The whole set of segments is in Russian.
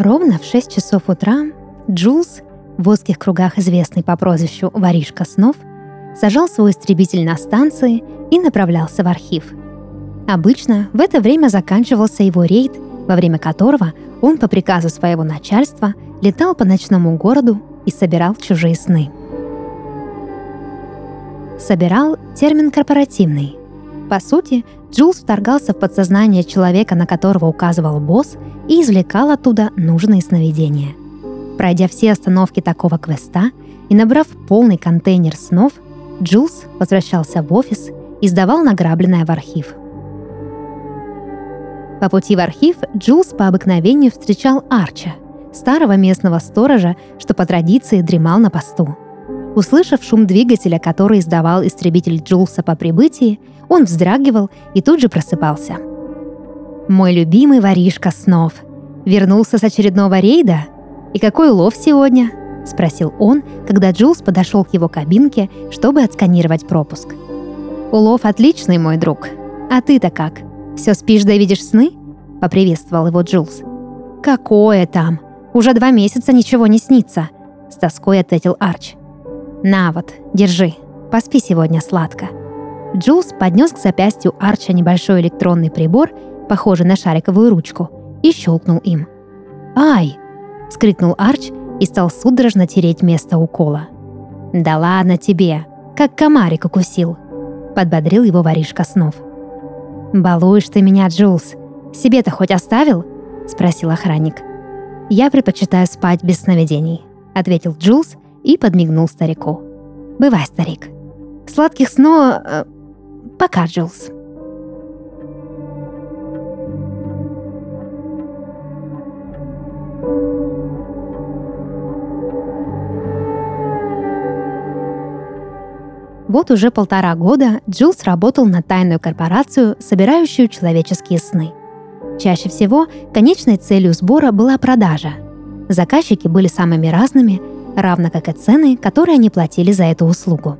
Ровно в 6 часов утра Джулс, в узких кругах известный по прозвищу «Воришка снов», сажал свой истребитель на станции и направлялся в архив. Обычно в это время заканчивался его рейд, во время которого он по приказу своего начальства летал по ночному городу и собирал чужие сны. Собирал термин корпоративный. По сути, Джулс вторгался в подсознание человека, на которого указывал босс, и извлекал оттуда нужные сновидения. Пройдя все остановки такого квеста и набрав полный контейнер снов, Джулс возвращался в офис и сдавал награбленное в архив. По пути в архив Джулс по обыкновению встречал Арча, старого местного сторожа, что по традиции дремал на посту. Услышав шум двигателя, который издавал истребитель Джулса по прибытии, он вздрагивал и тут же просыпался. «Мой любимый воришка снов. Вернулся с очередного рейда? И какой улов сегодня?» — спросил он, когда Джулс подошел к его кабинке, чтобы отсканировать пропуск. «Улов отличный, мой друг. А ты-то как? Все спишь да видишь сны?» — поприветствовал его Джулс. «Какое там? Уже два месяца ничего не снится», — с тоской ответил Арч. «На вот, держи. Поспи сегодня сладко». Джулс поднес к запястью Арча небольшой электронный прибор, похожий на шариковую ручку, и щелкнул им. «Ай!» — вскрикнул Арч и стал судорожно тереть место укола. «Да ладно тебе, как комарик укусил!» — подбодрил его воришка снов. «Балуешь ты меня, Джулс. Себе-то хоть оставил?» — спросил охранник. «Я предпочитаю спать без сновидений», — ответил Джулс и подмигнул старику. «Бывай, старик. Сладких снов... Пока, Джулс». Вот уже полтора года Джилс работал на тайную корпорацию, собирающую человеческие сны. Чаще всего конечной целью сбора была продажа. Заказчики были самыми разными, равно как и цены, которые они платили за эту услугу.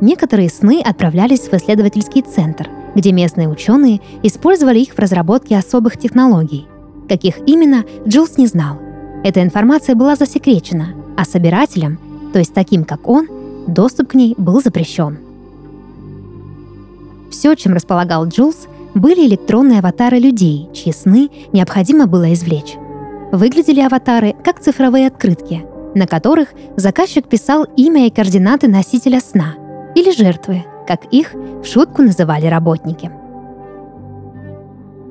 Некоторые сны отправлялись в исследовательский центр, где местные ученые использовали их в разработке особых технологий. Каких именно, Джилс не знал. Эта информация была засекречена, а собирателям, то есть таким как он, доступ к ней был запрещен. Все, чем располагал Джулс, были электронные аватары людей, чьи сны необходимо было извлечь. Выглядели аватары как цифровые открытки, на которых заказчик писал имя и координаты носителя сна или жертвы, как их в шутку называли работники.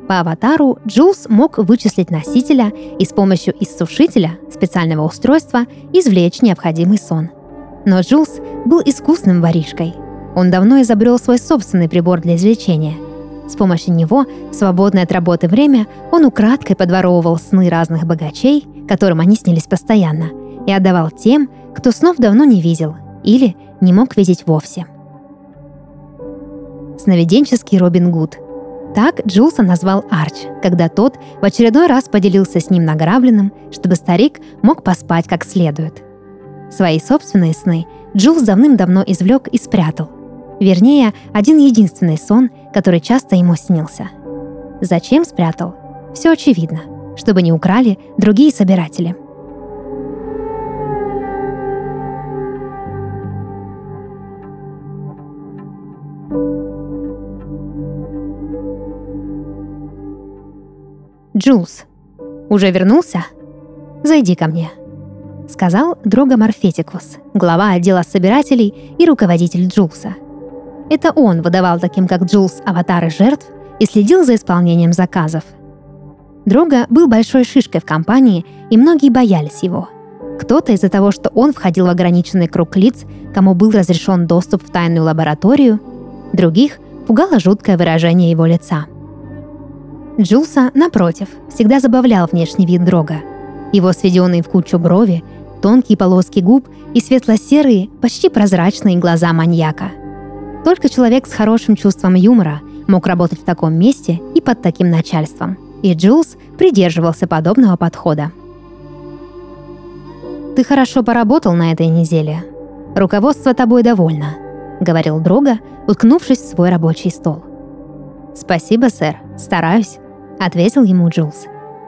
По аватару Джулс мог вычислить носителя и с помощью иссушителя, специального устройства, извлечь необходимый сон – но Джулс был искусным воришкой. Он давно изобрел свой собственный прибор для извлечения. С помощью него, в свободное от работы время, он украдкой подворовывал сны разных богачей, которым они снились постоянно, и отдавал тем, кто снов давно не видел или не мог видеть вовсе. Сновиденческий Робин Гуд. Так Джулса назвал Арч, когда тот в очередной раз поделился с ним награбленным, чтобы старик мог поспать как следует – Свои собственные сны Джулс давным-давно извлек и спрятал. Вернее, один единственный сон, который часто ему снился. Зачем спрятал? Все очевидно, чтобы не украли другие собиратели. Джулс, уже вернулся? Зайди ко мне сказал Дрога Морфетикус, глава отдела собирателей и руководитель Джулса. Это он выдавал таким, как Джулс, аватары жертв и следил за исполнением заказов. Дрога был большой шишкой в компании, и многие боялись его. Кто-то из-за того, что он входил в ограниченный круг лиц, кому был разрешен доступ в тайную лабораторию, других пугало жуткое выражение его лица. Джулса, напротив, всегда забавлял внешний вид Дрога. Его сведенные в кучу брови тонкие полоски губ и светло-серые, почти прозрачные глаза маньяка. Только человек с хорошим чувством юмора мог работать в таком месте и под таким начальством. И Джулс придерживался подобного подхода. «Ты хорошо поработал на этой неделе. Руководство тобой довольно», — говорил Дрога, уткнувшись в свой рабочий стол. «Спасибо, сэр. Стараюсь», — ответил ему Джулс.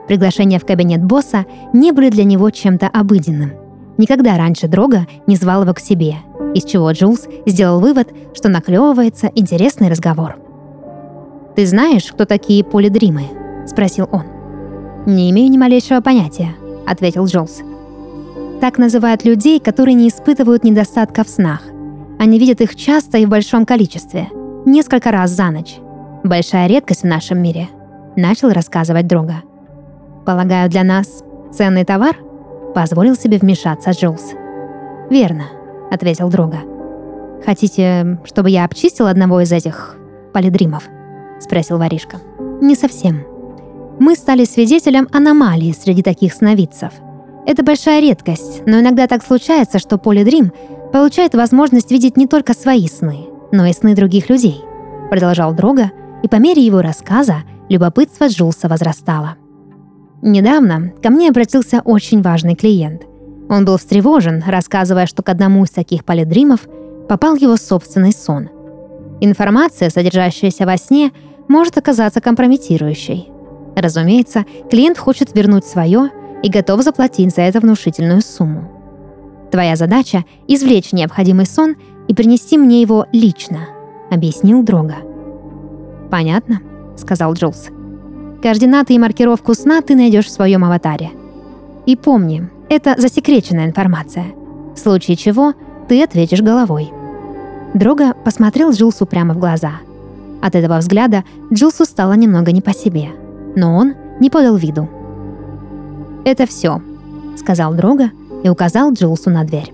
Приглашения в кабинет босса не были для него чем-то обыденным. Никогда раньше Дрога не звал его к себе, из чего Джулс сделал вывод, что наклевывается интересный разговор. «Ты знаешь, кто такие полидримы?» – спросил он. «Не имею ни малейшего понятия», – ответил Джулс. Так называют людей, которые не испытывают недостатка в снах. Они видят их часто и в большом количестве, несколько раз за ночь. Большая редкость в нашем мире, начал рассказывать Дрога. Полагаю, для нас ценный товар? Позволил себе вмешаться Джулс. Верно, ответил Дрога. Хотите, чтобы я обчистил одного из этих полидримов? Спросил воришка. Не совсем. Мы стали свидетелем аномалии среди таких сновидцев. Это большая редкость, но иногда так случается, что полидрим получает возможность видеть не только свои сны, но и сны других людей, продолжал Дрога, и по мере его рассказа любопытство Джулса возрастало. Недавно ко мне обратился очень важный клиент. Он был встревожен, рассказывая, что к одному из таких полидримов попал его собственный сон. Информация, содержащаяся во сне, может оказаться компрометирующей. Разумеется, клиент хочет вернуть свое и готов заплатить за это внушительную сумму. Твоя задача — извлечь необходимый сон и принести мне его лично, объяснил Дрога. Понятно, сказал Джулс. Координаты и маркировку сна ты найдешь в своем аватаре. И помни, это засекреченная информация. В случае чего ты ответишь головой. Дрога посмотрел Джилсу прямо в глаза. От этого взгляда Джилсу стало немного не по себе, но он не подал виду. «Это все», — сказал Дрога и указал Джилсу на дверь.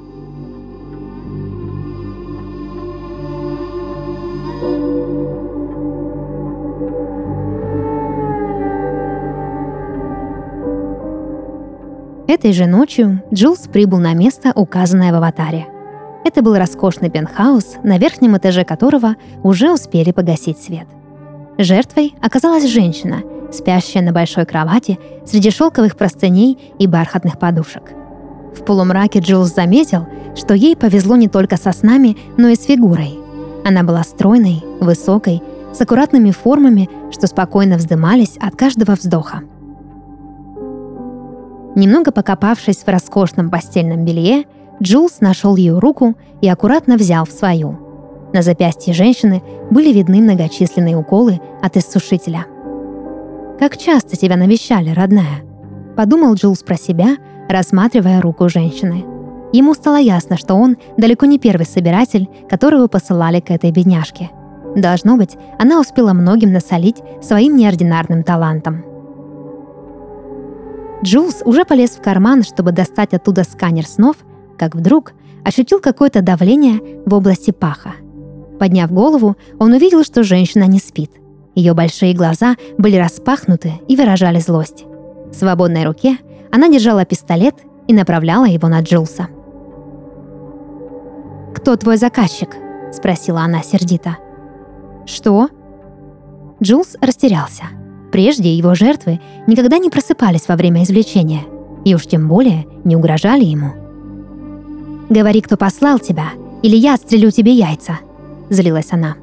Этой же ночью Джилс прибыл на место, указанное в аватаре. Это был роскошный пентхаус, на верхнем этаже которого уже успели погасить свет. Жертвой оказалась женщина, спящая на большой кровати среди шелковых простыней и бархатных подушек. В полумраке Джилс заметил, что ей повезло не только со снами, но и с фигурой. Она была стройной, высокой, с аккуратными формами, что спокойно вздымались от каждого вздоха. Немного покопавшись в роскошном постельном белье, Джулс нашел ее руку и аккуратно взял в свою. На запястье женщины были видны многочисленные уколы от иссушителя. «Как часто тебя навещали, родная?» – подумал Джулс про себя, рассматривая руку женщины. Ему стало ясно, что он далеко не первый собиратель, которого посылали к этой бедняжке. Должно быть, она успела многим насолить своим неординарным талантом. Джулс уже полез в карман, чтобы достать оттуда сканер снов, как вдруг ощутил какое-то давление в области паха. Подняв голову, он увидел, что женщина не спит. Ее большие глаза были распахнуты и выражали злость. В свободной руке она держала пистолет и направляла его на Джулса. «Кто твой заказчик?» – спросила она сердито. «Что?» Джулс растерялся – Прежде его жертвы никогда не просыпались во время извлечения, и уж тем более не угрожали ему. «Говори, кто послал тебя, или я отстрелю тебе яйца», — злилась она.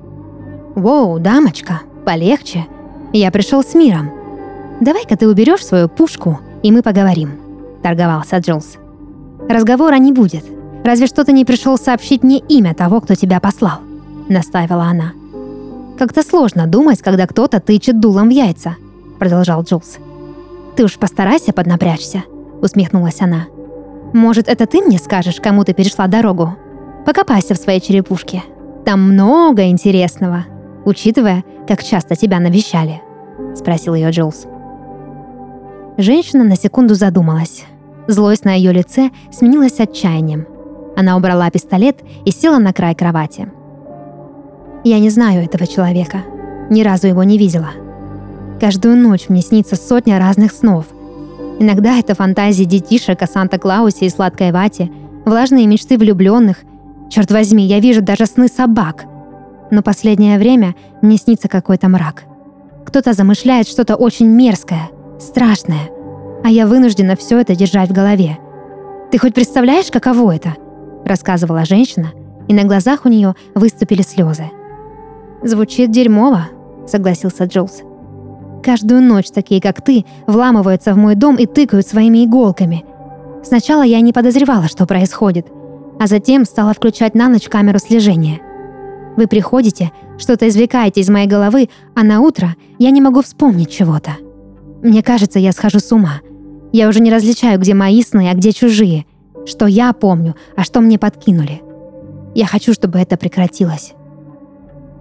«Воу, дамочка, полегче. Я пришел с миром. Давай-ка ты уберешь свою пушку, и мы поговорим», — торговался Джилс. «Разговора не будет. Разве что ты не пришел сообщить мне имя того, кто тебя послал», — настаивала она. «Как-то сложно думать, когда кто-то тычет дулом в яйца», — продолжал Джулс. «Ты уж постарайся поднапрячься», — усмехнулась она. «Может, это ты мне скажешь, кому ты перешла дорогу? Покопайся в своей черепушке. Там много интересного, учитывая, как часто тебя навещали», — спросил ее Джулс. Женщина на секунду задумалась. Злость на ее лице сменилась отчаянием. Она убрала пистолет и села на край кровати. Я не знаю этого человека. Ни разу его не видела. Каждую ночь мне снится сотня разных снов. Иногда это фантазии детишек о Санта-Клаусе и сладкой вате, влажные мечты влюбленных. Черт возьми, я вижу даже сны собак. Но последнее время мне снится какой-то мрак. Кто-то замышляет что-то очень мерзкое, страшное, а я вынуждена все это держать в голове. Ты хоть представляешь, каково это? рассказывала женщина, и на глазах у нее выступили слезы. «Звучит дерьмово», — согласился Джулс. каждую ночь такие, как ты, вламываются в мой дом и тыкают своими иголками. Сначала я не подозревала, что происходит, а затем стала включать на ночь камеру слежения. Вы приходите, что-то извлекаете из моей головы, а на утро я не могу вспомнить чего-то. Мне кажется, я схожу с ума. Я уже не различаю, где мои сны, а где чужие. Что я помню, а что мне подкинули. Я хочу, чтобы это прекратилось.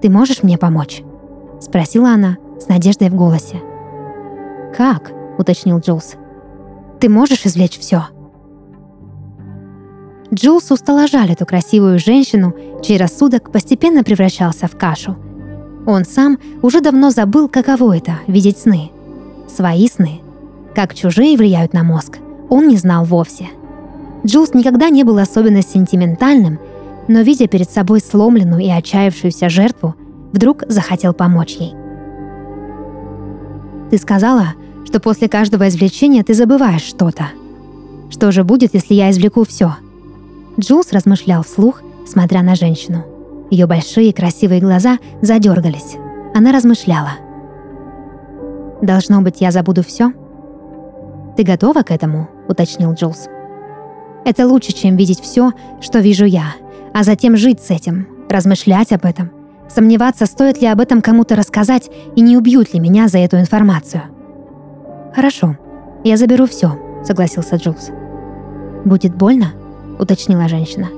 Ты можешь мне помочь?» — спросила она с надеждой в голосе. «Как?» — уточнил Джулс. «Ты можешь извлечь все?» Джулсу стало жаль эту красивую женщину, чей рассудок постепенно превращался в кашу. Он сам уже давно забыл, каково это — видеть сны. Свои сны. Как чужие влияют на мозг, он не знал вовсе. Джулс никогда не был особенно сентиментальным, но, видя перед собой сломленную и отчаявшуюся жертву, вдруг захотел помочь ей. «Ты сказала, что после каждого извлечения ты забываешь что-то. Что же будет, если я извлеку все?» Джулс размышлял вслух, смотря на женщину. Ее большие красивые глаза задергались. Она размышляла. «Должно быть, я забуду все?» «Ты готова к этому?» — уточнил Джулс. «Это лучше, чем видеть все, что вижу я, а затем жить с этим, размышлять об этом, сомневаться, стоит ли об этом кому-то рассказать и не убьют ли меня за эту информацию». «Хорошо, я заберу все», — согласился Джулс. «Будет больно?» — уточнила женщина.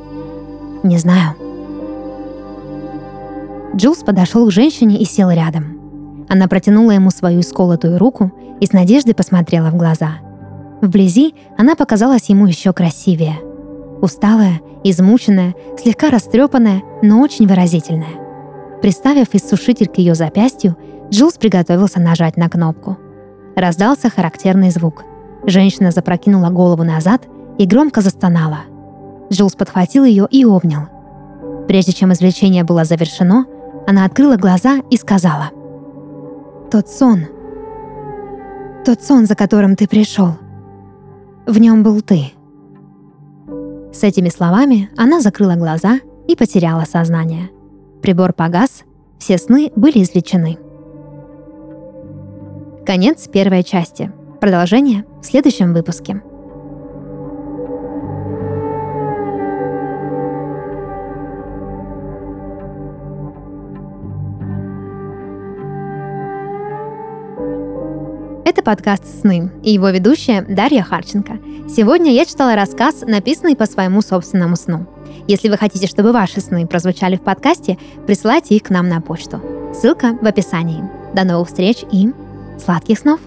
«Не знаю». Джулс подошел к женщине и сел рядом. Она протянула ему свою сколотую руку и с надеждой посмотрела в глаза. Вблизи она показалась ему еще красивее. Усталая, измученная, слегка растрепанная, но очень выразительная. Приставив иссушитель к ее запястью, Джулс приготовился нажать на кнопку. Раздался характерный звук. Женщина запрокинула голову назад и громко застонала – Джилс подхватил ее и обнял. Прежде чем извлечение было завершено, она открыла глаза и сказала. «Тот сон, тот сон, за которым ты пришел, в нем был ты». С этими словами она закрыла глаза и потеряла сознание. Прибор погас, все сны были извлечены. Конец первой части. Продолжение в следующем выпуске. Это подкаст «Сны» и его ведущая Дарья Харченко. Сегодня я читала рассказ, написанный по своему собственному сну. Если вы хотите, чтобы ваши сны прозвучали в подкасте, присылайте их к нам на почту. Ссылка в описании. До новых встреч и сладких снов!